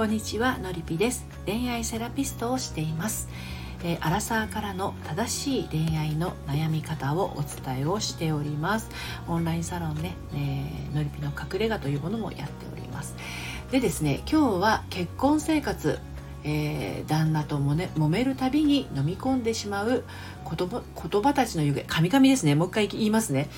こんにちはのりぴです。恋愛セラピストをしています。えー、アラサーからの正しい恋愛の悩み方をお伝えをしております。オンラインサロンね、えー、のりぴの隠れ家というものもやっております。でですね今日は結婚生活えー、旦那とも、ね、揉めるたびに飲み込んでしまう言葉言葉たちの行方神々ですね。もう一回言いますね。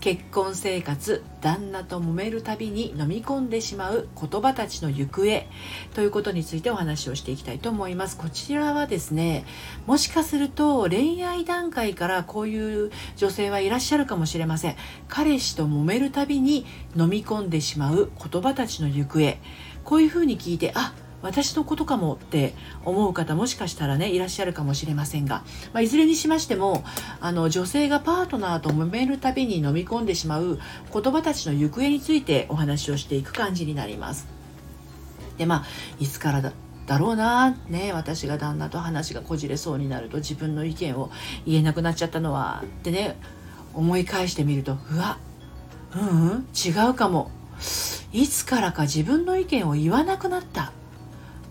結婚生活旦那と揉めるたびに飲み込んでしまう言葉たちの行方ということについてお話をしていきたいと思います。こちらはですねもしかすると恋愛段階からこういう女性はいらっしゃるかもしれません。彼氏と揉めるたびに飲み込んでしまう言葉たちの行方。こういうふうに聞いてあっ私のことかもって思う方もしかしたらねいらっしゃるかもしれませんが、まあ、いずれにしましてもあの女性がパートナーと揉めるたびに飲み込んでしまう言葉たちの行方についてお話をしていく感じになります。でまあいつからだだろうなね私が旦那と話がこじれそうになると自分の意見を言えなくなっちゃったのはってね思い返してみるとうわうんうん違うかもいつからか自分の意見を言わなくなった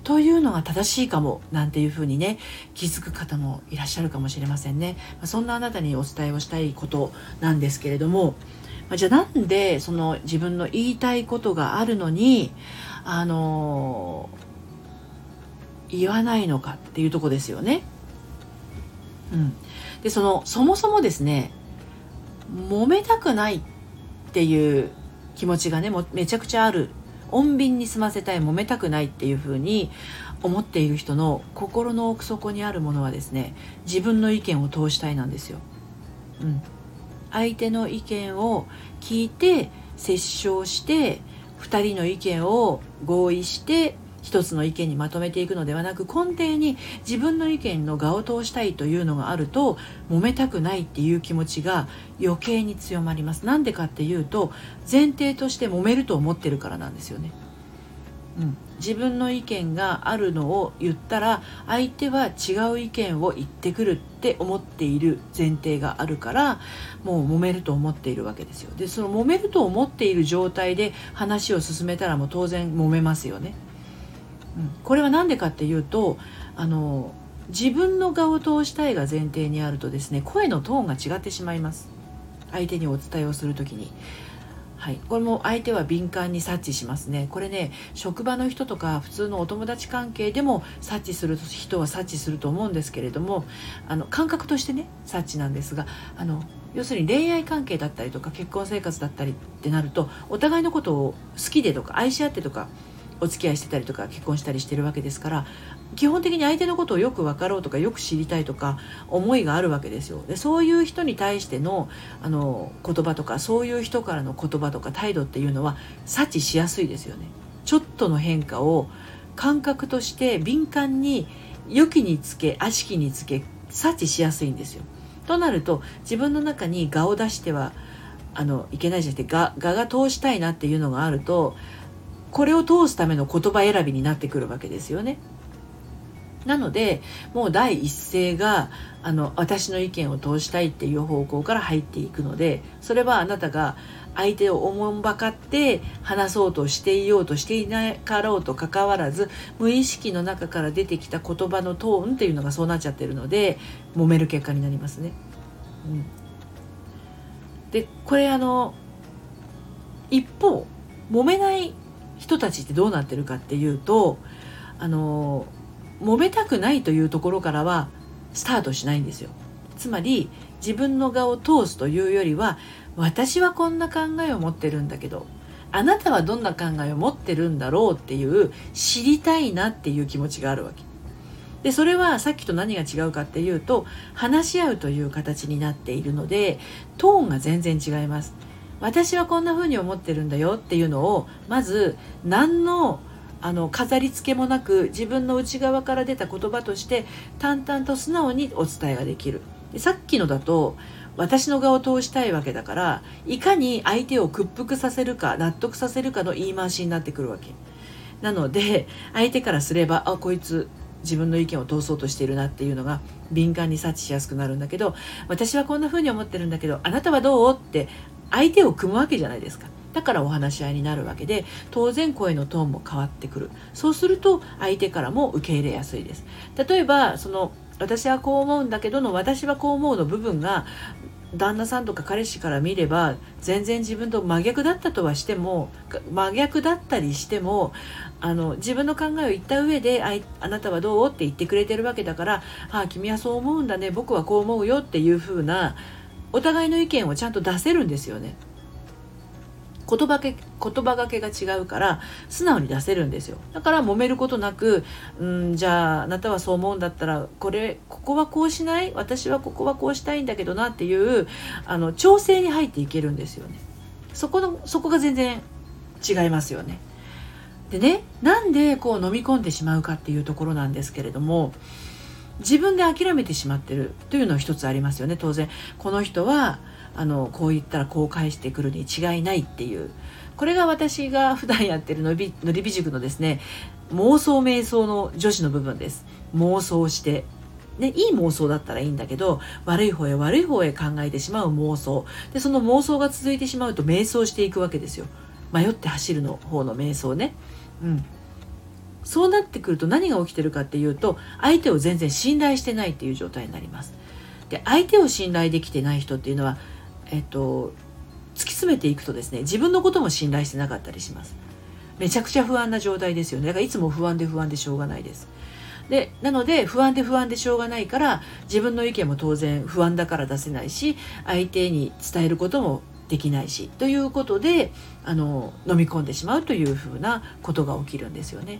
というのが正しいかもなんていうふうにね気づく方もいらっしゃるかもしれませんねそんなあなたにお伝えをしたいことなんですけれどもじゃあなんでその自分の言いたいことがあるのにあの言わないのかっていうとこですよね。うん、でそのそもそもですね揉めたくないっていう気持ちがねもめちゃくちゃある穏便に済ませたい揉めたくないっていうふうに思っている人の心の奥底にあるものはですね自分の意見を通したいなんですよ。うん、相手の意見を聞いて折衝して2人の意見を合意して一つの意見にまとめていくのではなく根底に自分の意見の我を通したいというのがあると揉めたくないっていう気持ちが余計に強まります。なんでかっていうと前提として揉めると思ってるからなんですよね。うん、自分の意見があるのを言ったら相手は違う意見を言ってくるって思っている前提があるからもう揉めると思っているわけですよ。でその揉めると思っている状態で話を進めたらもう当然揉めますよね。これは何でかっていうとあの自分の顔を通したいが前提にあるとですね声のトーンが違ってしまいます。相手にお伝えをする時に。はい、これも相手は敏感に察知しますね。これね職場の人とか普通のお友達関係でも察知する人は察知すると思うんですけれどもあの感覚としてね察知なんですがあの要するに恋愛関係だったりとか結婚生活だったりってなるとお互いのことを好きでとか愛し合ってとかお付き合いしてたりとか結婚したりしてるわけですから基本的に相手のことをよく分かろうとかよく知りたいとか思いがあるわけですよ。でそういう人に対してのあの言葉とかそういう人からの言葉とか態度っていうのは察知しやすいですよね。ちょっとの変化を感覚として敏感に良きにつけ悪しきにつけ察知しやすいんですよ。となると自分の中に我を出してはあのいけないじゃなくて我が通したいなっていうのがあるとこれを通すための言葉選びになってくるわけですよね。なのでもう第一声があの私の意見を通したいっていう方向から入っていくのでそれはあなたが相手をおもんばかって話そうとしていようとしていなかろうとかかわらず無意識の中から出てきた言葉のトーンっていうのがそうなっちゃってるので揉める結果になりますね。うん、でこれあの一方揉めない人たちってどうなってるかっていうとあの揉めたくないというところからはスタートしないんですよ。つまり自分の顔を通すというよりは私はこんな考えを持ってるんだけどあなたはどんな考えを持ってるんだろうっていう知りたいなっていう気持ちがあるわけ。でそれはさっきと何が違うかっていうと話し合うという形になっているのでトーンが全然違います。私はこんな風に思ってるんだよっていうのをまず何のあの飾り付けもなく自分の内側から出た言葉として淡々と素直にお伝えができる。でさっきのだと私の側を通したいわけだからいかに相手を屈服させるか納得させるかの言い回しになってくるわけ。なので相手からすればあこいつ自分の意見を通そうとしているなっていうのが敏感に察知しやすくなるんだけど私はこんな風に思ってるんだけどあなたはどう？って相手を組むわけじゃないですか。だからお話し合いになるわけで当然声のトーンも変わってくるそうすると相手からも受け入れやすいです例えばその私はこう思うんだけどの私はこう思うの部分が旦那さんとか彼氏から見れば全然自分と真逆だったとはしても真逆だったりしてもあの自分の考えを言った上でああなたはどうって言ってくれてるわけだからああ君はそう思うんだね僕はこう思うよっていう風なお互いの意見をちゃんと出せるんですよね。言葉け言葉がけが違うから素直に出せるんですよ。だから揉めることなくうんじゃああなたはそう思うんだったらこれここはこうしない？私はここはこうしたいんだけどなっていうあの調整に入っていけるんですよね。そこのそこが全然違いますよね。でねなんでこう飲み込んでしまうかっていうところなんですけれども自分で諦めてしまってるというのは一つありますよね。当然この人はあのこう言ったらこう返してくるに違いないっていう。これが私が普段やってるのりのりび塾のですね妄想瞑想の女子の部分です。妄想して。ね、いい妄想だったらいいんだけど悪い方へ悪い方へ考えてしまう妄想。でその妄想が続いてしまうと瞑想していくわけですよ。迷って走るの方の瞑想ね、うん、そうなってくると何が起きてるかっていうと相手を全然信頼してないっていう状態になります。で相手を信頼できてない人っていうのはえっと、突き詰めていくとですね自分のことも信頼してなかったりします。めちゃくちゃ不安な状態ですよね。だからいつも不安で不安でしょうがないです。でなので不安で不安でしょうがないから自分の意見も当然不安だから出せないし相手に伝えることもできないしということであの飲み込んでしまうというふうなことが起きるんですよね。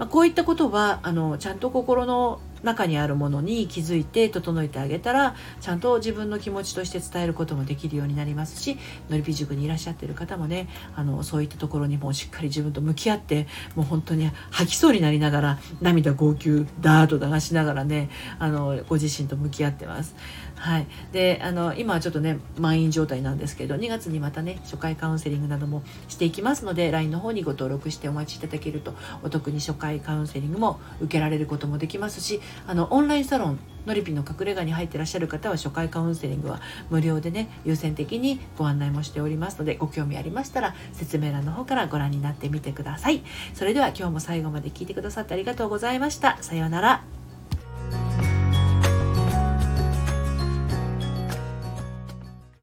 まあ、こういったことはあのちゃんと心の中にあるものに気づいて整えてあげたらちゃんと自分の気持ちとして伝えることもできるようになりますしのりぴ塾にいらっしゃってる方もねあのそういったところにもしっかり自分と向き合ってもう本当に吐きそうになりながら涙号泣ダーッと流しながらねあのご自身と向き合ってます。はい、であの今はちょっとね満員状態なんですけど2月にまたね初回カウンセリングなどもしていきますので LINE の方にご登録してお待ちいただけるとお得に初回カウンセリングも受けられることもできますしあのオンラインサロンのりぴの隠れ家に入ってらっしゃる方は初回カウンセリングは無料でね優先的にご案内もしておりますのでご興味ありましたら説明欄の方からご覧になってみてください。それでは今日も最後まで聞いてくださってありがとうございました。さようなら。